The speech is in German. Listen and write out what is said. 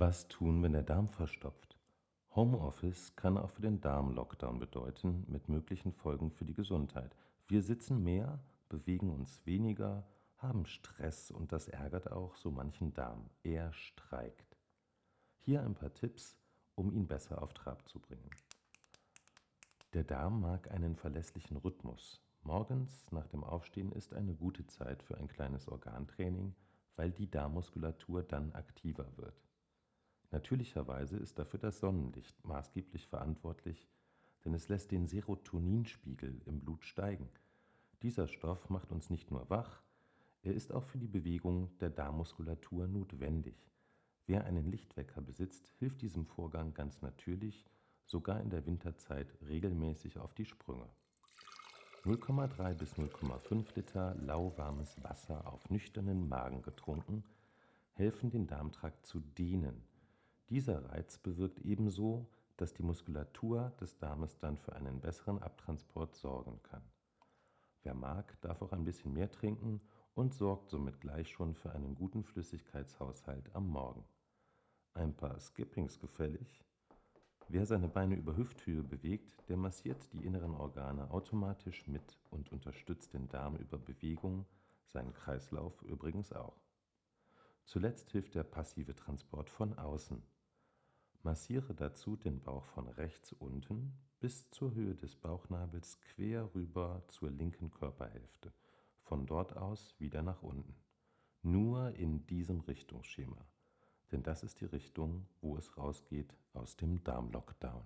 Was tun, wenn der Darm verstopft? Homeoffice kann auch für den Darm Lockdown bedeuten, mit möglichen Folgen für die Gesundheit. Wir sitzen mehr, bewegen uns weniger, haben Stress und das ärgert auch so manchen Darm. Er streikt. Hier ein paar Tipps, um ihn besser auf Trab zu bringen. Der Darm mag einen verlässlichen Rhythmus. Morgens nach dem Aufstehen ist eine gute Zeit für ein kleines Organtraining, weil die Darmmuskulatur dann aktiver wird. Natürlicherweise ist dafür das Sonnenlicht maßgeblich verantwortlich, denn es lässt den Serotoninspiegel im Blut steigen. Dieser Stoff macht uns nicht nur wach, er ist auch für die Bewegung der Darmmuskulatur notwendig. Wer einen Lichtwecker besitzt, hilft diesem Vorgang ganz natürlich, sogar in der Winterzeit regelmäßig auf die Sprünge. 0,3 bis 0,5 Liter lauwarmes Wasser auf nüchternen Magen getrunken helfen den Darmtrakt zu dehnen. Dieser Reiz bewirkt ebenso, dass die Muskulatur des Darmes dann für einen besseren Abtransport sorgen kann. Wer mag, darf auch ein bisschen mehr trinken und sorgt somit gleich schon für einen guten Flüssigkeitshaushalt am Morgen. Ein paar Skippings gefällig? Wer seine Beine über Hüfthöhe bewegt, der massiert die inneren Organe automatisch mit und unterstützt den Darm über Bewegung, seinen Kreislauf übrigens auch. Zuletzt hilft der passive Transport von außen. Massiere dazu den Bauch von rechts unten bis zur Höhe des Bauchnabels quer rüber zur linken Körperhälfte, von dort aus wieder nach unten. Nur in diesem Richtungsschema denn das ist die Richtung, wo es rausgeht aus dem Darmlockdown.